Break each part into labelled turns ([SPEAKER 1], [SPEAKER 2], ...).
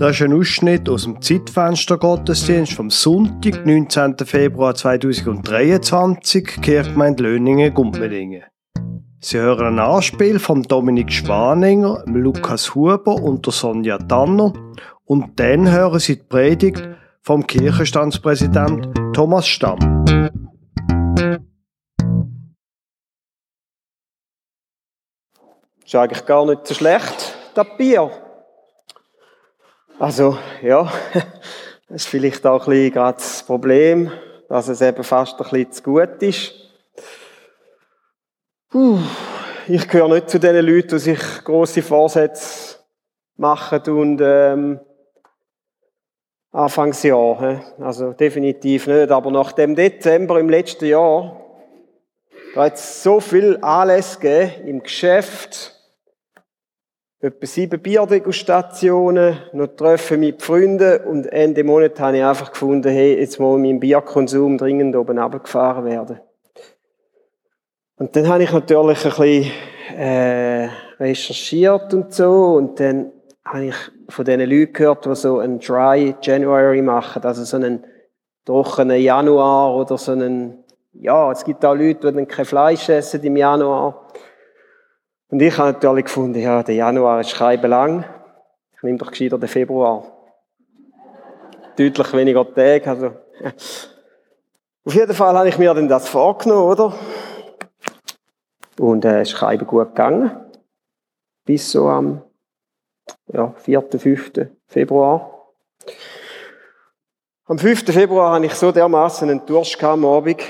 [SPEAKER 1] Das ist ein Ausschnitt aus dem Zeitfenster Gottesdienst vom Sonntag, 19. Februar 2023, Kirchgemeinde Löningen-Gumpmedingen. Sie hören ein Anspiel von Dominik Schwaninger, Lukas Huber und der Sonja Tanner und dann hören Sie die Predigt vom Kirchenstandspräsident Thomas Stamm.
[SPEAKER 2] Ist eigentlich gar nicht so schlecht, das Bier. Also, ja, das ist vielleicht auch ein bisschen gerade das Problem, dass es eben fast ein bisschen zu gut ist. Ich gehöre nicht zu den Leuten, die sich grosse Vorsätze machen und ähm, Anfangsjahr. Also definitiv nicht. Aber nach dem Dezember im letzten Jahr, da hat es so viel Anlässe gegeben im Geschäft, etwa sieben Bierdegustationen, noch Treffen mit Freunden und Ende Monat habe ich einfach gefunden, hey, jetzt muss mein Bierkonsum dringend oben runtergefahren werden. Und dann habe ich natürlich ein bisschen äh, recherchiert und so und dann habe ich von diesen Leuten gehört, die so einen Dry January machen, also so einen trockenen Januar oder so einen, ja, es gibt auch Leute, die dann kein Fleisch essen im Januar. Und ich habe natürlich gefunden, ja, der Januar ist lang. Ich nehme doch gescheiter den Februar. Deutlich weniger Tage, also. Auf jeden Fall habe ich mir dann das vorgenommen, oder? Und äh, ist gut gegangen. Bis so am ja, 4., 5. Februar. Am 5. Februar hatte ich so dermaßen einen Durst am Abend.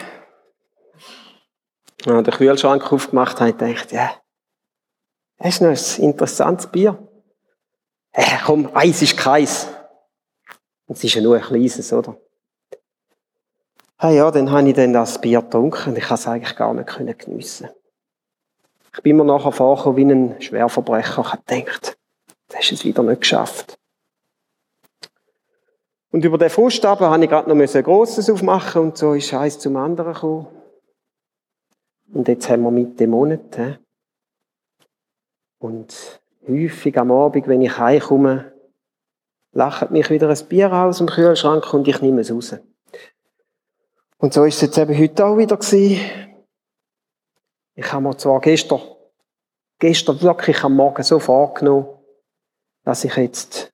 [SPEAKER 2] Ich habe den Kühlschrank aufgemacht und gedacht, ja, das ist noch ein interessantes Bier. Äh, komm, eins ist keins. Und es ist ja nur ein kleines, oder? Ah ja, dann habe ich dann das Bier getrunken und ich konnte es eigentlich gar nicht geniessen. Ich bin mir nachher vorgekommen wie ein Schwerverbrecher. Ich habe gedacht, das hast es wieder nicht geschafft. Und über den Frust habe ich gerade noch ein grosses aufmachen und so ist eins zum anderen gekommen. Und jetzt haben wir Mitte Monat. Und häufig am Abend, wenn ich heimkomme, lacht mich wieder ein Bier aus dem Kühlschrank und ich nehme es raus. Und so ist es jetzt eben heute auch wieder gewesen. Ich habe mir zwar gestern, gestern wirklich am Morgen so vorgenommen, dass ich jetzt,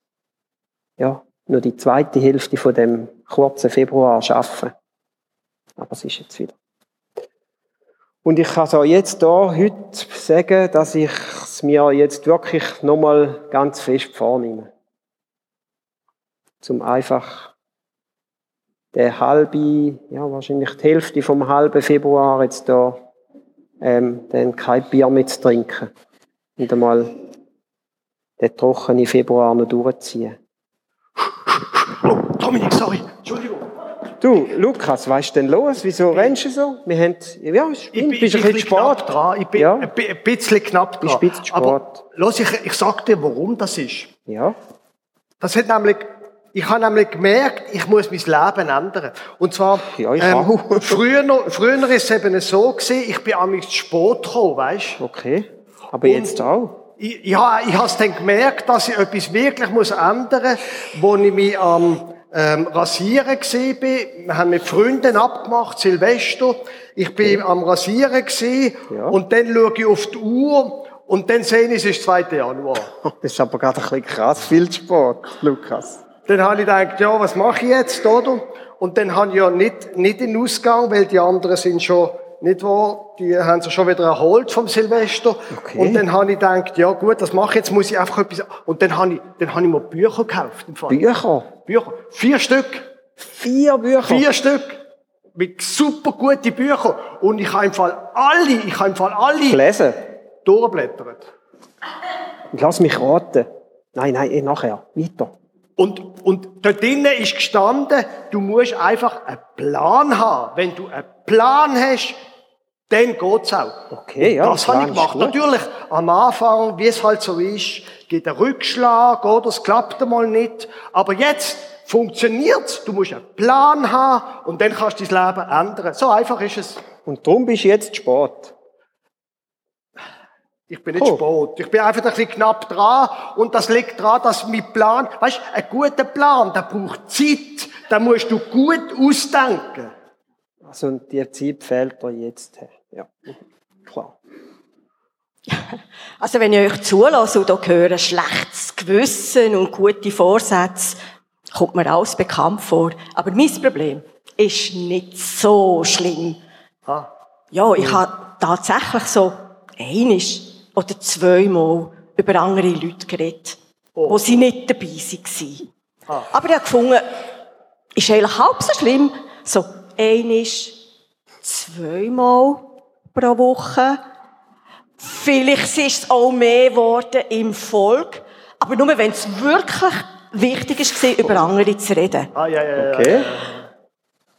[SPEAKER 2] ja, nur die zweite Hälfte von dem kurzen Februar schaffe. Aber es ist jetzt wieder. Und ich kann so jetzt da heute sagen, dass ich es mir jetzt wirklich nochmal ganz fest vornehme. Zum einfach der halbe, ja wahrscheinlich die Hälfte vom halben Februar jetzt da ähm, dann kein Bier mehr zu trinken und einmal den trockenen Februar noch durchziehen.
[SPEAKER 1] Oh, Dominik, sorry.
[SPEAKER 2] Du, Lukas, was ist denn los? Wieso rennst du so? Wir haben, ja, ich bin,
[SPEAKER 1] bist ein bisschen Sport dran. Ich bin ja. ein bisschen knapp dran.
[SPEAKER 2] Bist ein bisschen
[SPEAKER 1] Aber los, ich, ich sag dir, warum das ist.
[SPEAKER 2] Ja.
[SPEAKER 1] Das hat nämlich, ich habe nämlich gemerkt, ich muss mein Leben ändern. Und zwar,
[SPEAKER 2] ja, ich ähm,
[SPEAKER 1] früher, früher ist es eben so gewesen, ich bin am Sport gekommen, weißt
[SPEAKER 2] du? Okay. Aber Und jetzt auch?
[SPEAKER 1] Ich, ja, ich habe es dann gemerkt, dass ich etwas wirklich muss ändern muss, wo ich mich am, ähm, rasieren gesehen bin. Wir haben mit Freunden abgemacht, Silvester. Ich bin ja. am Rasieren gesehen ja. und dann schaue ich auf die Uhr und dann sehe ich, es ist 2. Januar.
[SPEAKER 2] Das ist aber gerade ein bisschen krass viel Sport, Lukas.
[SPEAKER 1] Dann habe ich gedacht, ja, was mache ich jetzt, oder? Und dann habe ich ja nicht, nicht den Ausgang, weil die anderen sind schon nicht wahr? Die haben sich schon wieder erholt vom Silvester. Okay. Und dann habe ich gedacht, ja gut, das mache ich jetzt, muss ich einfach etwas... Und dann habe ich, dann habe ich mir Bücher gekauft. Im Fall.
[SPEAKER 2] Bücher?
[SPEAKER 1] Bücher. Vier Stück.
[SPEAKER 2] Vier Bücher?
[SPEAKER 1] Vier Stück. Mit super guten Büchern. Und ich habe im Fall alle, ich habe im Fall alle...
[SPEAKER 2] Gelesen?
[SPEAKER 1] Durchblättert.
[SPEAKER 2] Lass mich raten. Nein, nein, eh nachher. Weiter.
[SPEAKER 1] Und, und dort drinnen ist gestanden, du musst einfach einen Plan haben. Wenn du einen Plan hast, dann geht's auch.
[SPEAKER 2] Okay, ja.
[SPEAKER 1] Das habe ich gemacht. Natürlich, am Anfang, wie es halt so ist, geht ein Rückschlag, oder? Es klappt einmal nicht. Aber jetzt funktioniert's. Du musst einen Plan haben und dann kannst du dein Leben ändern. So einfach ist es.
[SPEAKER 2] Und darum bist du jetzt Sport.
[SPEAKER 1] Ich bin nicht oh. spät. Ich bin einfach ein bisschen knapp dran. Und das liegt daran, dass mein Plan, weißt, ein guter Plan, der braucht Zeit. Da musst du gut ausdenken.
[SPEAKER 2] Also, und die Zeit fehlt dir jetzt. Ja, klar.
[SPEAKER 3] Also, wenn ich euch zulasse und hier höre, schlechtes Gewissen und gute Vorsätze, kommt mir alles bekannt vor. Aber mein Problem ist nicht so schlimm. Ah. Ja, ich habe tatsächlich so einisch oder zweimal über andere Leute geredet, oh. wo sie nicht dabei waren. Ah. Aber ich habe gefunden, ist eigentlich halb so schlimm, so einisch, zweimal pro Woche. Vielleicht ist es auch mehr geworden im Volk, aber nur wenn es wirklich wichtig war, über andere zu reden.
[SPEAKER 1] Ah, ja, ja,
[SPEAKER 2] ja. Okay.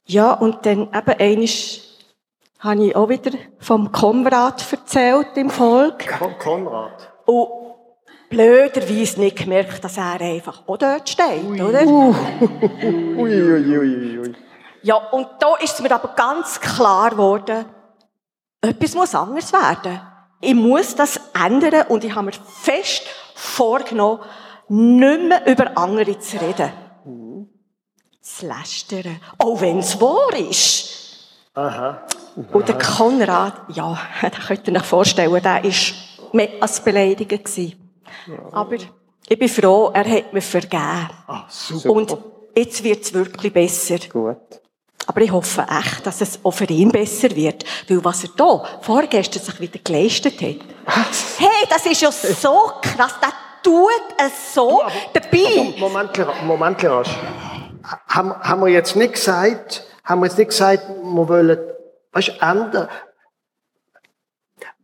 [SPEAKER 3] Ja, und dann eben einisch habe ich auch wieder vom Konrad erzählt im Volk.
[SPEAKER 1] Konrad?
[SPEAKER 3] Und blöderweise nicht gemerkt, dass er einfach auch dort steht, ui. oder? Ui, ui, ui. Ja, und da ist mir aber ganz klar geworden, etwas muss anders werden. Ich muss das ändern und ich habe mir fest vorgenommen, nicht mehr über andere zu reden. Zu lästern. Auch wenn es wahr ist.
[SPEAKER 1] Aha.
[SPEAKER 3] Und der Konrad, ja, da könnt ihr euch vorstellen, der war mehr als beleidigt. Aber ich bin froh, er hat mir vergeben.
[SPEAKER 1] Ah, super.
[SPEAKER 3] Und jetzt wird es wirklich besser.
[SPEAKER 2] Gut.
[SPEAKER 3] Aber ich hoffe echt, dass es auch für ihn besser wird. Weil was er da vorgestern sich wieder geleistet hat. Hey, das ist ja so krass. Der tut es so
[SPEAKER 1] aber,
[SPEAKER 3] dabei.
[SPEAKER 1] Aber Moment, Moment, haben, haben wir jetzt nicht gesagt, haben wir jetzt nicht gesagt, wir wollen Weißt du, ändern.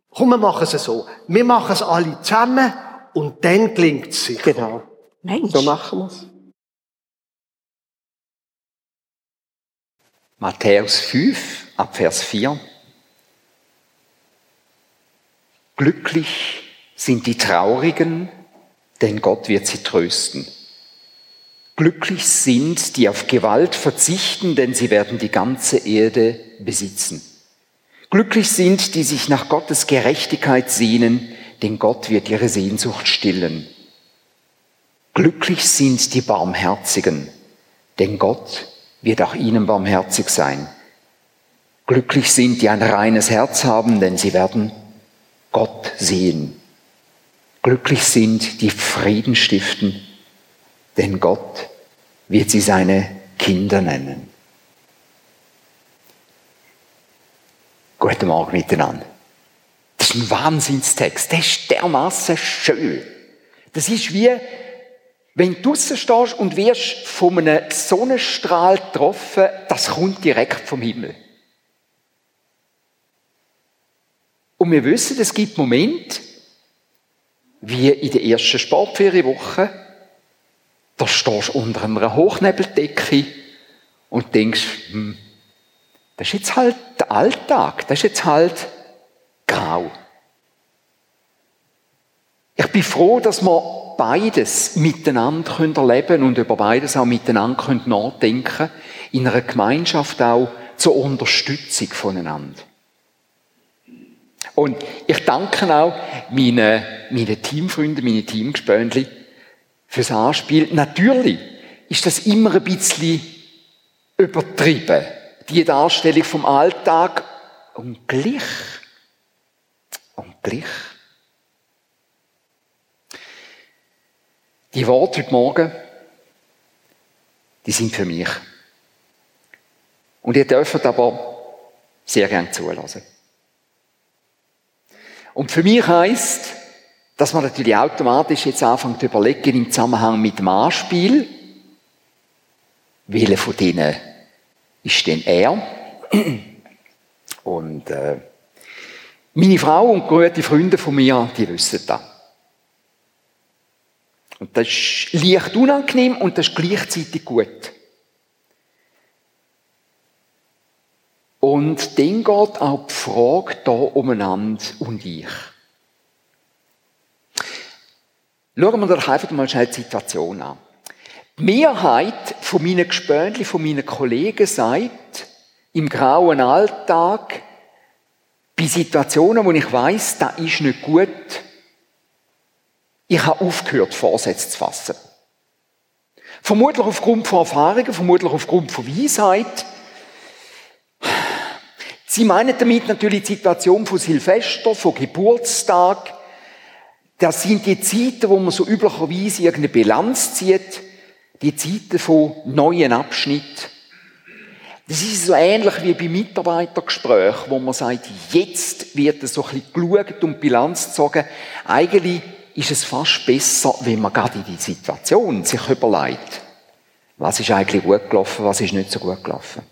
[SPEAKER 1] Komm, wir machen es so. Wir machen es alle zusammen und dann gelingt es sich.
[SPEAKER 2] Genau.
[SPEAKER 3] Mensch.
[SPEAKER 2] So machen wir es.
[SPEAKER 4] Matthäus 5, ab Vers 4. Glücklich sind die Traurigen, denn Gott wird sie trösten. Glücklich sind, die auf Gewalt verzichten, denn sie werden die ganze Erde besitzen. Glücklich sind, die sich nach Gottes Gerechtigkeit sehnen, denn Gott wird ihre Sehnsucht stillen. Glücklich sind die Barmherzigen, denn Gott wird auch ihnen barmherzig sein. Glücklich sind, die ein reines Herz haben, denn sie werden Gott sehen. Glücklich sind, die Frieden stiften, denn Gott wird sie seine Kinder nennen. Guten Morgen miteinander. Das ist ein Wahnsinnstext. Der ist dermaßen schön. Das ist wie, wenn du stehst und wirst von einem Sonnenstrahl getroffen, das kommt direkt vom Himmel. Und wir wissen, es gibt Momente, wie in der ersten Sportferienwoche, da stehst du unter einer Hochnebeldecke und denkst, hm, das ist jetzt halt der Alltag, das ist jetzt halt grau. Ich bin froh, dass wir beides miteinander erleben können und über beides auch miteinander nachdenken können, in einer Gemeinschaft auch zur Unterstützung voneinander. Und ich danke auch meinen, meinen Teamfreunden, meinen Teamgespönli fürs Anspiel. Natürlich ist das immer ein bisschen übertrieben, die Darstellung vom Alltag. Und gleich, und gleich, die Worte heute Morgen, die sind für mich. Und ihr dürft aber sehr gern zulassen. Und für mich heißt, dass man natürlich automatisch jetzt anfängt zu überlegen im Zusammenhang mit dem Anspiel, welche von denen ist denn er? Und äh, meine Frau und gute Freunde von mir, die wissen das. Und das ist leicht unangenehm und das ist gleichzeitig gut. Und dann geht auch die Frage da umeinander und ich. Schauen wir doch einfach mal schnell die Situation an. Die Mehrheit von meinen Gespönchen, von meinen Kollegen sagt, im grauen Alltag, bei Situationen, wo ich weiß, da ist nicht gut, ich habe aufgehört, Vorsätze zu fassen. Vermutlich aufgrund von Erfahrungen, vermutlich aufgrund von Weisheit. Sie meinen damit natürlich die Situation von Silvester, von Geburtstag. Das sind die Zeiten, wo man so üblicherweise irgendeine Bilanz zieht. Die Zeiten von neuen Abschnitten. Das ist so ähnlich wie bei Mitarbeitergesprächen, wo man sagt, jetzt wird es so ein bisschen geschaut und Bilanz gezogen. Eigentlich ist es fast besser, wenn man gerade in die Situation sich überlegt, was ist eigentlich gut gelaufen, was ist nicht so gut gelaufen.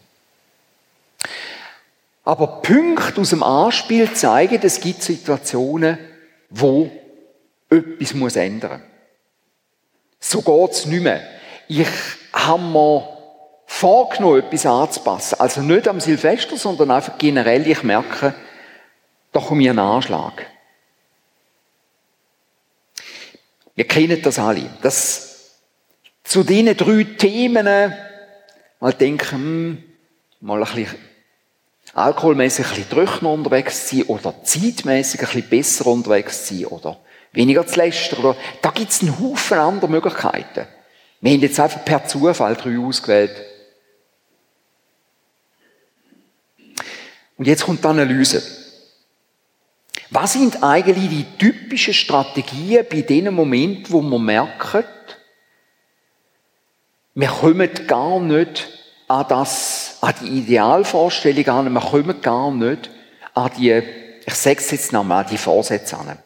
[SPEAKER 4] Aber Punkte aus dem Anspiel zeigen, es gibt Situationen, wo etwas muss ändern. So geht's nicht mehr. Ich habe mir vorgenommen, etwas anzupassen. Also nicht am Silvester, sondern einfach generell, ich merke, da kommt mir ein Anschlag. Wir kennen das alle. Das, zu diesen drei Themen mal denken, hm, mal ein bisschen alkoholmäßig ein bisschen trockener unterwegs sein oder zeitmäßig ein bisschen besser unterwegs sein oder weniger zu lästern. Oder, da gibt es einen Haufen anderer Möglichkeiten. Wir haben jetzt einfach per Zufall drei ausgewählt. Und jetzt kommt die Analyse. Was sind eigentlich die typischen Strategien bei den Momenten, wo man merkt, wir kommen gar nicht an das, an die Idealvorstellung an, wir kommen gar nicht an die, ich sage es jetzt nochmal, an die Vorsätze an.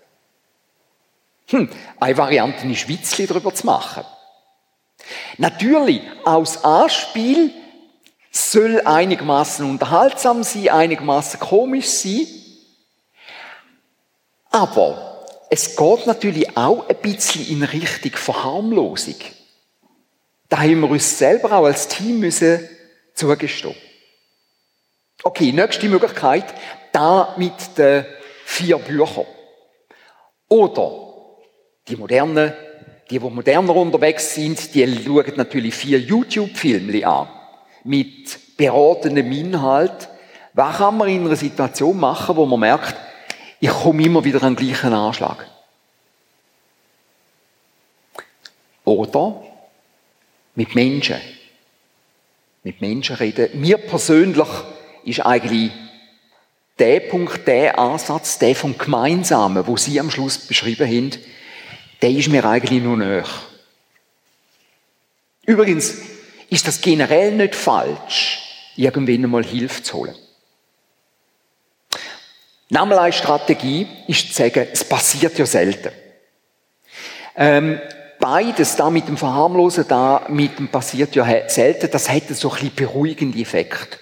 [SPEAKER 4] Hm, eine Variante ist Witzli darüber zu machen. Natürlich, aus Anspiel soll einigermaßen unterhaltsam sein, einigermaßen komisch sein, aber es geht natürlich auch ein bisschen in Richtung Verharmlosung. Da haben wir uns selber auch als Team müssen zugestehen. Okay, nächste Möglichkeit, da mit den vier Büchern. Oder die modernen, die, die moderner unterwegs sind, die schauen natürlich vier YouTube-Filme an. Mit beratenem Inhalt. Was kann man in einer Situation machen, wo man merkt, ich komme immer wieder an den gleichen Anschlag. Oder mit Menschen. Mit Menschen reden. Mir persönlich ist eigentlich der Punkt, der Ansatz, der vom Gemeinsamen, wo Sie am Schluss beschrieben haben, der ist mir eigentlich nur näher. Übrigens ist das generell nicht falsch, irgendwann einmal Hilfe zu holen. Nochmal Strategie ist zu sagen, es passiert ja selten. Ähm, beides, da mit dem Verharmlosen, da mit dem passiert ja selten, das hätte so ein bisschen beruhigenden Effekt.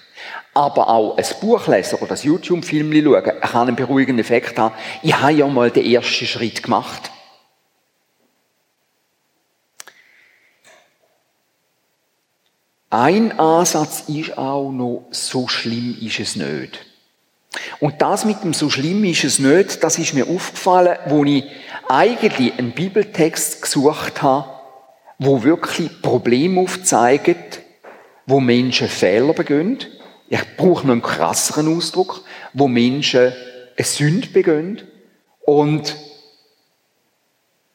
[SPEAKER 4] Aber auch ein Buch lesen oder ein YouTube-Film schauen, kann einen beruhigenden Effekt haben. Ich habe ja mal den ersten Schritt gemacht. Ein Ansatz ist auch noch, so schlimm ist es nicht. Und das mit dem so schlimm ist es nicht, das ist mir aufgefallen, wo ich eigentlich einen Bibeltext gesucht habe, wo wirklich Probleme aufzeigt, wo Menschen Fehler begehen. Ich brauche noch einen krasseren Ausdruck, wo Menschen eine Sünde begehen und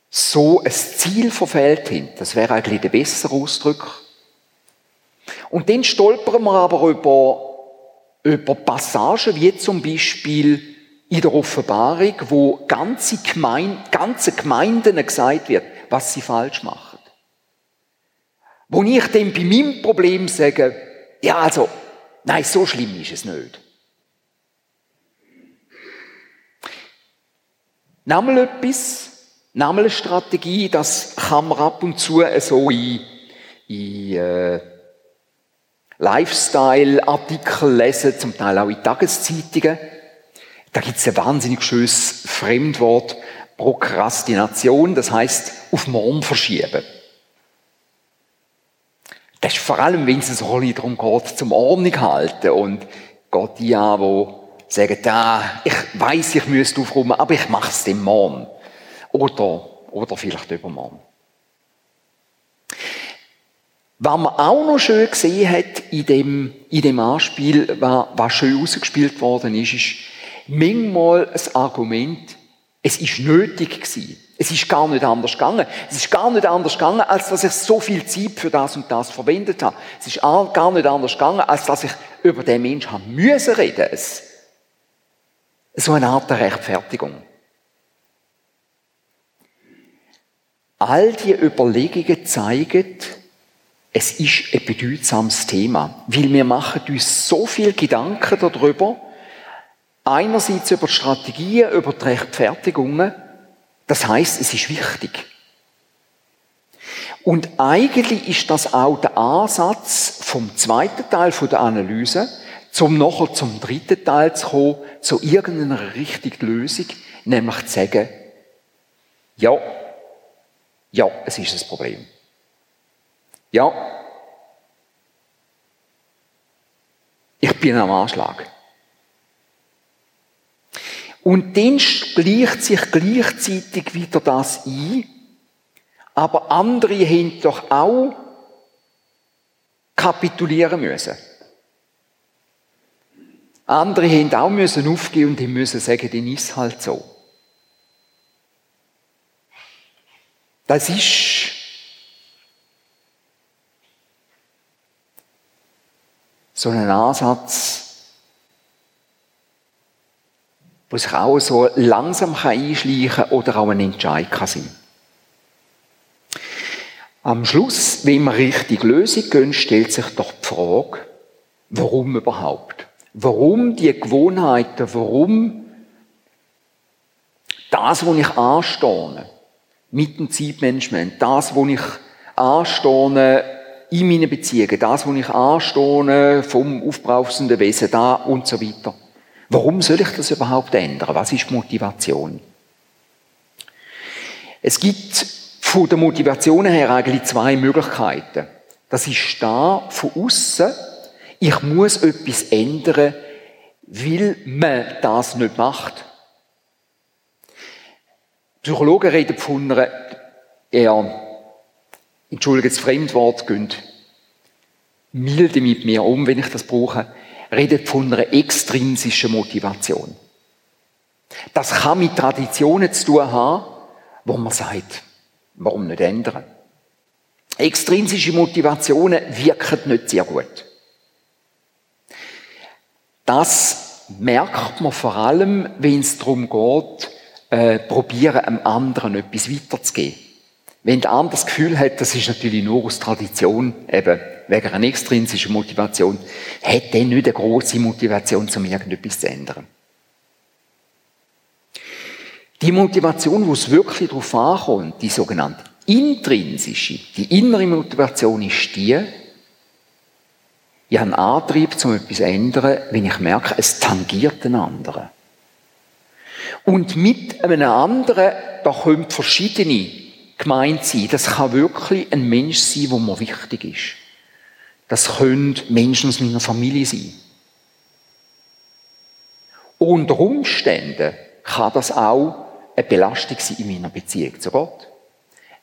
[SPEAKER 4] so ein Ziel verfehlt haben. Das wäre eigentlich der bessere Ausdruck. Und dann stolpern wir aber über über Passagen wie zum Beispiel in der Offenbarung, wo ganze, Gemeinde, ganze Gemeinden gesagt wird, was sie falsch machen. Wo ich dann bei meinem Problem sage, ja also, nein, so schlimm ist es nicht. Nochmal etwas, nochmal eine Strategie, das kann man ab und zu so in, in äh, Lifestyle-Artikel lesen, zum Teil auch in Tageszeitungen. Da gibt es ein wahnsinnig schönes Fremdwort, Prokrastination, das heißt auf morgen verschieben. Das ist vor allem, wenn es ein darum geht, zum Ordnung halten und geht die an, sagen, ah, ich weiß, ich müsste aufräumen, aber ich mache es dem morgen. Oder, oder vielleicht übermorgen. Was man auch noch schön gesehen hat in dem, in dem Anspiel, was, was schön ausgespielt worden ist, ist, manchmal ein Argument, es ist nötig gewesen. Es ist gar nicht anders gegangen. Es ist gar nicht anders gegangen, als dass ich so viel Zeit für das und das verwendet habe. Es ist gar nicht anders gegangen, als dass ich über den Menschen haben müssen reden. So eine Art der Rechtfertigung. All die Überlegungen zeigen, es ist ein bedeutsames Thema, weil wir machen uns so viel Gedanken darüber, einerseits über die Strategien, über die Rechtfertigungen, das heißt, es ist wichtig. Und eigentlich ist das auch der Ansatz vom zweiten Teil der Analyse, zum nachher zum dritten Teil zu kommen, zu irgendeiner richtigen Lösung, nämlich zu sagen, ja, ja, es ist ein Problem. Ja, ich bin am Anschlag. Und dann schleicht sich gleichzeitig wieder das ein, aber andere haben doch auch kapitulieren müssen. Andere haben auch müssen aufgehen und müssen sagen, dann ist halt so. Das ist so ein Ansatz, wo sich auch so langsam einschleichen kann oder auch ein Entscheid kann sein. Am Schluss, wenn wir richtig Lösung gehen, stellt sich doch die Frage, warum überhaupt? Warum die Gewohnheiten? Warum das, was ich anstehe, mit dem Zeitmanagement, das, was ich anstehe in meinen Beziehungen, das, was ich anstehe vom aufbrausenden Wesen, da und so weiter. Warum soll ich das überhaupt ändern? Was ist Motivation? Es gibt von der Motivation her eigentlich zwei Möglichkeiten. Das ist da von außen. Ich muss etwas ändern, weil man das nicht macht. Psychologen reden von einer eher, entschuldige das Fremdwort, gehen milde mit mir um, wenn ich das brauche, redet von einer extrinsischen Motivation. Das kann mit Traditionen zu tun haben, wo man sagt, warum nicht ändern? Extrinsische Motivationen wirken nicht sehr gut. Das merkt man vor allem, wenn es darum geht, äh, probieren, einem anderen etwas weiterzugeben. Wenn der andere das Gefühl hat, das ist natürlich nur aus Tradition, eben wegen einer extrinsischen Motivation, hat er nicht eine große Motivation, um irgendetwas zu ändern. Die Motivation, wo es wirklich darauf ankommt, die sogenannte intrinsische, die innere Motivation ist die, ich habe einen Antrieb, um etwas zu ändern, wenn ich merke, es tangiert den anderen. Und mit einem anderen, da können verschiedene gemeint sein. Das kann wirklich ein Mensch sein, wo mir wichtig ist. Das können Menschen aus meiner Familie sein. Unter Umständen kann das auch eine Belastung sein in meiner Beziehung zu Gott.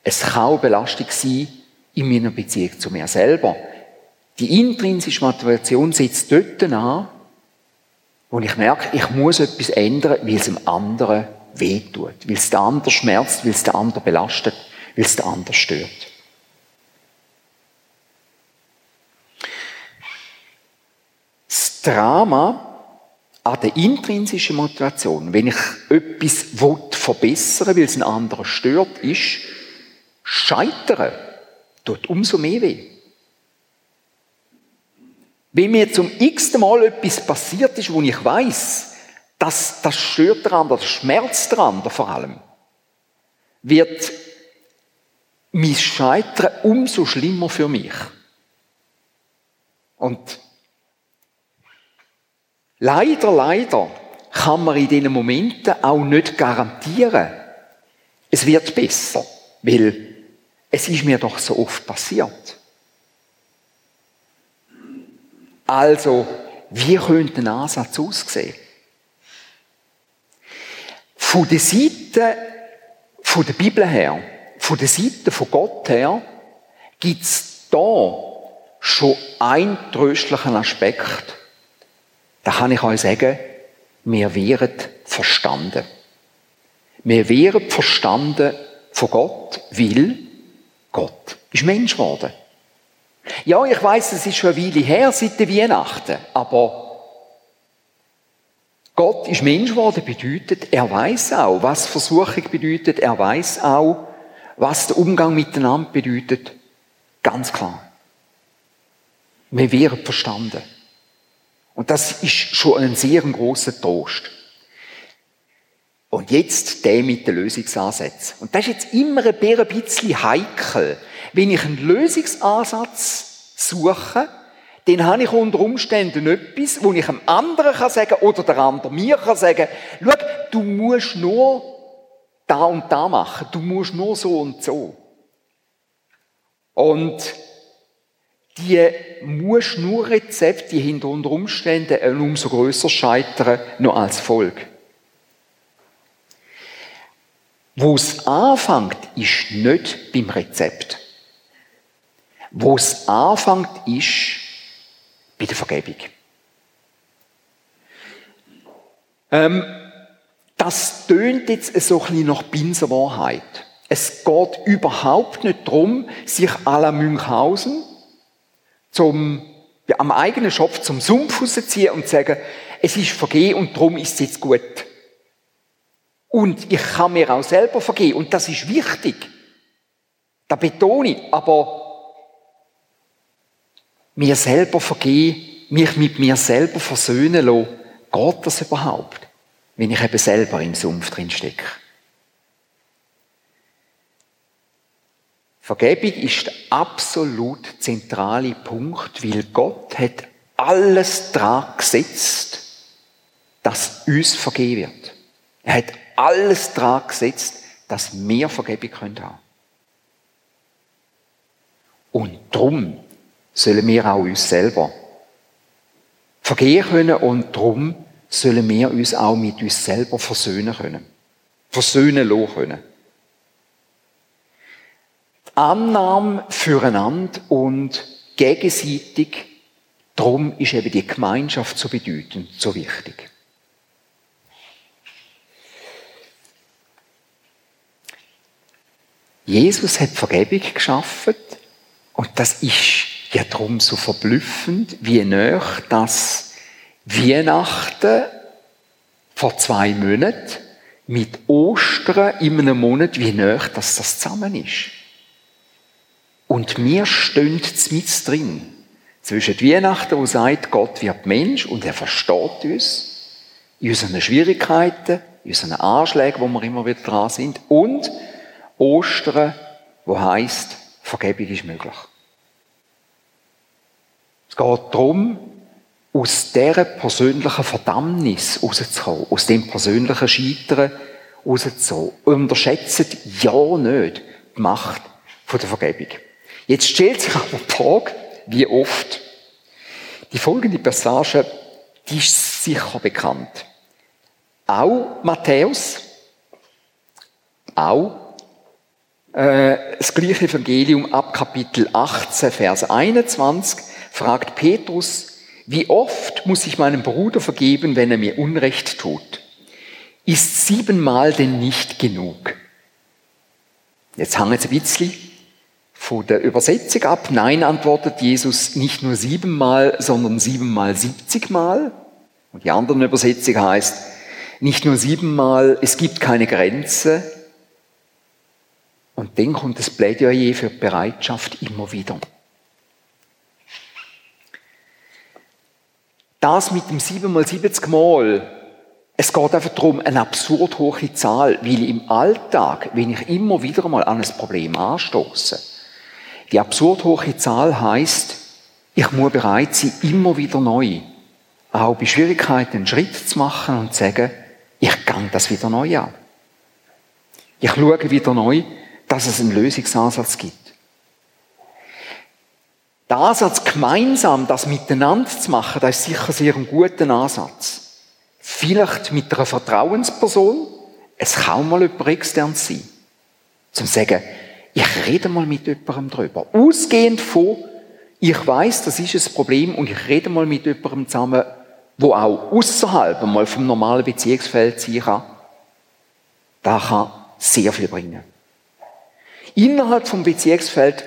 [SPEAKER 4] Es kann auch eine Belastung sein in meiner Beziehung zu mir selber. Die intrinsische Motivation setzt dort an, wo ich merke, ich muss etwas ändern, weil es dem anderen wehtut, weil es den anderen schmerzt, weil es den anderen belastet, weil es den anderen stört. Das Drama an der intrinsischen Motivation, wenn ich etwas verbessern will, weil es einen anderen stört, ist, scheitern tut umso mehr weh. Wenn mir zum x-ten Mal etwas passiert ist, wo ich weiß, dass das stört daran, das schmerzt daran vor allem, wird mein Scheitern umso schlimmer für mich. Und leider, leider kann man in diesen Momenten auch nicht garantieren, es wird besser, weil es ist mir doch so oft passiert. Also, wie könnte ein Ansatz aussehen? Von der Seite von der Bibel her, von der Seite von Gott her, gibt es da schon einen tröstlichen Aspekt. Da kann ich euch sagen, wir wären verstanden. Wir wären verstanden von Gott, weil Gott ist Mensch geworden. Ja, ich weiß, es ist schon eine Weile her seit der Weihnachten, aber Gott ist Mensch geworden bedeutet, er weiß auch, was Versuchung bedeutet, er weiß auch, was der Umgang miteinander bedeutet. Ganz klar. Wir werden verstanden. Und das ist schon ein sehr großer Trost. Und jetzt der mit den Lösungsansätzen. Und das ist jetzt immer ein bisschen heikel. Wenn ich einen Lösungsansatz suche, dann habe ich unter Umständen etwas, wo ich einem anderen kann sagen oder der andere mir kann sagen, schau, du musst nur da und da machen, du musst nur so und so. Und die musst nur Rezepte, die hinter unter Umständen ein umso größer scheitern, noch als Folge. Wo es anfängt, ist nicht beim Rezept. Wo es anfängt, ist bei der Vergebung. Ähm, das tönt jetzt so ein bisschen nach Binsenwahrheit. Es geht überhaupt nicht darum, sich à la Münchhausen zum, ja, am eigenen Schopf zum Sumpf rauszuziehen und zu sagen, es ist vergeben und darum ist es jetzt gut. Und ich kann mir auch selber vergehen. Und das ist wichtig. Da betone ich. Aber mir selber vergehen, mich mit mir selber versöhnen lassen, geht das überhaupt? Wenn ich eben selber im Sumpf drin stecke. Vergebung ist der absolut zentrale Punkt, weil Gott hat alles dran gesetzt, dass uns vergeben wird. Er hat alles dran gesetzt, dass wir Vergebung haben können Und darum sollen wir auch uns selber vergehen können und darum sollen wir uns auch mit uns selber versöhnen können. Versöhnen lassen können. Die Annahme füreinander und gegenseitig, darum ist eben die Gemeinschaft so bedeutend, so wichtig. Jesus hat Vergebung geschaffen und das ist ja darum so verblüffend, wie näher das Weihnachten vor zwei Monaten mit Ostern in einem Monat, wie näher das zusammen ist. Und wir stehen mit drin. Zwischen Weihnachten, wo sagt, Gott wird Mensch und er versteht uns, in unseren Schwierigkeiten, in unseren Anschlägen, wo wir immer wieder dran sind, und Ostern, wo heißt, Vergebung ist möglich. Geht darum, aus dieser persönlichen Verdammnis rauszukommen, aus dem persönlichen Scheitern rauszukommen. Unterschätzt ja nicht die Macht der Vergebung. Jetzt stellt sich aber die Frage, wie oft. Die folgende Passage, die ist sicher bekannt. Auch Matthäus, auch äh, das gleiche Evangelium ab Kapitel 18, Vers 21 fragt Petrus, wie oft muss ich meinem Bruder vergeben, wenn er mir Unrecht tut? Ist siebenmal denn nicht genug? Jetzt hängt es ein bisschen von der Übersetzung ab. Nein, antwortet Jesus nicht nur siebenmal, sondern siebenmal siebzigmal. Und die andere Übersetzung heißt, nicht nur siebenmal, es gibt keine Grenze. Und dann kommt das Plädoyer für Bereitschaft immer wieder. Das mit dem 7 mal 70 Mal, es geht einfach darum, eine absurd hohe Zahl, weil im Alltag, wenn ich immer wieder mal an ein Problem anstoße, die absurd hohe Zahl heißt, ich muss bereit sein, immer wieder neu, auch bei Schwierigkeiten einen Schritt zu machen und zu sagen, ich kann das wieder neu an. Ich schaue wieder neu, dass es einen Lösungsansatz gibt. Der Ansatz, gemeinsam das miteinander zu machen, das ist sicher sehr ein guter Ansatz. Vielleicht mit einer Vertrauensperson, es kann mal jemand extern sein. Zum sagen, ich rede mal mit jemandem drüber. Ausgehend von, ich weiß, das ist ein Problem und ich rede mal mit jemandem zusammen, wo auch außerhalb einmal vom normalen Beziehungsfeld sein kann, da kann sehr viel bringen. Innerhalb vom Beziehungsfeld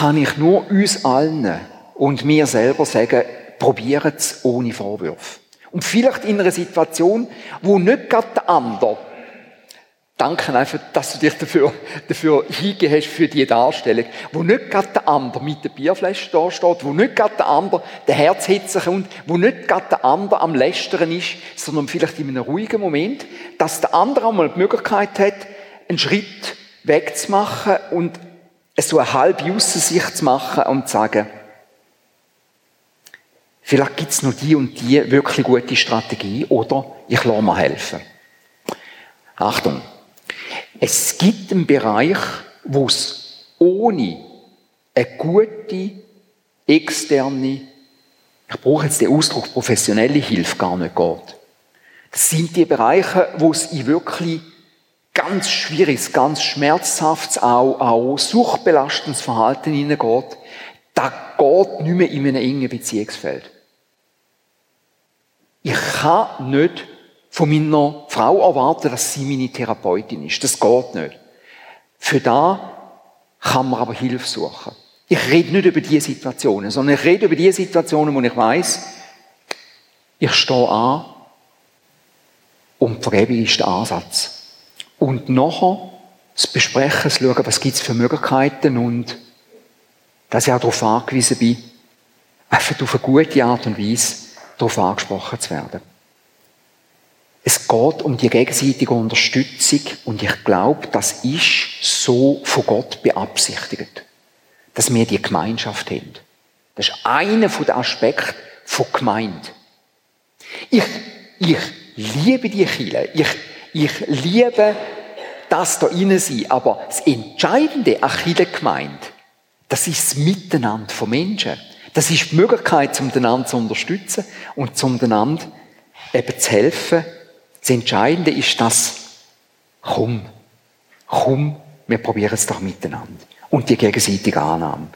[SPEAKER 4] kann ich nur uns allen und mir selber sagen, probiert es ohne Vorwürfe. Und vielleicht in einer Situation, wo nicht gerade der andere Danke einfach, dass du dich dafür, dafür hingehen hast für die Darstellung. Wo nicht gerade der andere mit der Bierflasche da steht, wo nicht gerade der andere der Herz hitzen kommt, wo nicht gerade der andere am Lästern ist, sondern vielleicht in einem ruhigen Moment, dass der andere einmal die Möglichkeit hat, einen Schritt wegzumachen und so eine halbe Aussicht zu machen und zu sagen, vielleicht gibt es noch die und die wirklich gute Strategie oder ich lasse mir helfen. Achtung! Es gibt einen Bereich, wo es ohne eine gute, externe, ich brauche jetzt den Ausdruck professionelle Hilfe gar nicht geht. Das sind die Bereiche, wo es in wirklich ganz schwieriges, ganz schmerzhaftes, auch, auch suchtbelastendes Verhalten hineingeht. Da geht nicht mehr in einem engen Beziehungsfeld. Ich kann nicht von meiner Frau erwarten, dass sie meine Therapeutin ist. Das geht nicht. Für da kann man aber Hilfe suchen. Ich rede nicht über diese Situationen, sondern ich rede über die Situationen, wo ich weiß, ich stehe an und Vergebung ist der Ansatz. Und nachher das Besprechen, das Schauen, was gibt es für Möglichkeiten und dass ich auch darauf angewiesen bin, einfach auf eine gute Art und Weise darauf angesprochen zu werden. Es geht um die gegenseitige Unterstützung und ich glaube, das ist so von Gott beabsichtigt, dass wir die Gemeinschaft haben. Das ist einer der Aspekte von Gemeinde. Ich, ich liebe die Kirche. Ich, ich liebe das da innen sein. Aber das Entscheidende an Kirchengemeinde, das ist das Miteinander von Menschen. Das ist die Möglichkeit, um einander zu unterstützen und um einander eben zu helfen, das Entscheidende ist das, komm, komm, wir probieren es doch miteinander. Und die gegenseitige Annahme.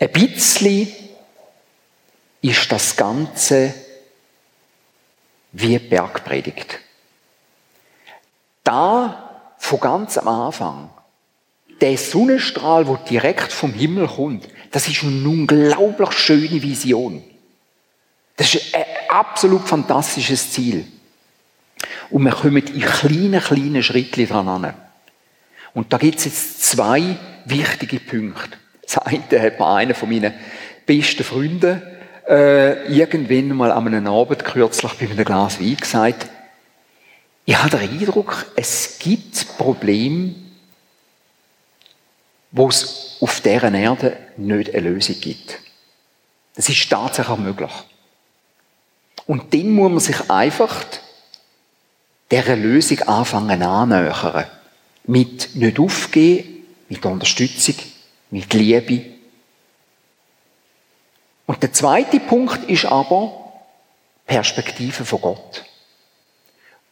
[SPEAKER 4] Ein bisschen ist das Ganze wie Bergpredigt. Da, von ganz am Anfang, der Sonnenstrahl, der direkt vom Himmel kommt, das ist eine unglaublich schöne Vision. Das ist ein absolut fantastisches Ziel. Und wir kommen in kleinen, kleinen Schritten dran an. Und da gibt es jetzt zwei wichtige Punkte. Das eine hat mir einer von meinen besten Freunden äh, irgendwann mal an einem Abend kürzlich bei einem Glas Wein gesagt, ich habe den Eindruck, es gibt Probleme, wo es auf dieser Erde nicht eine Lösung gibt. Das ist tatsächlich möglich. Und dann muss man sich einfach dieser Lösung anfangen annähern. Mit nicht aufgeben, mit Unterstützung, mit Liebe. Und der zweite Punkt ist aber Perspektive von Gott.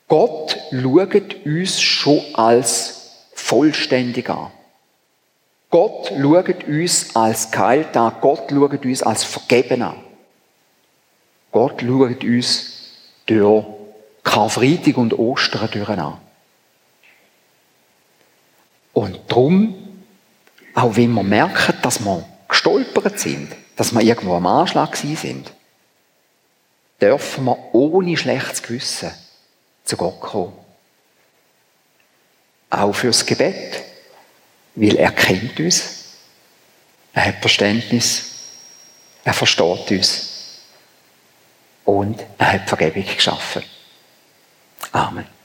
[SPEAKER 4] Gott schaut uns schon als vollständig an. Gott schaut uns als geheilt an. Gott schaut uns als vergeben an. Gott schaut uns durch Karfreitag und Ostern an. Und darum, auch wenn wir merken, dass wir gestolpert sind, dass wir irgendwo am Anschlag sind, dürfen wir ohne schlechtes Gewissen zu Gott kommen. Auch fürs Gebet, weil er kennt uns, er hat Verständnis, er versteht uns und er hat Vergebung geschaffen. Amen.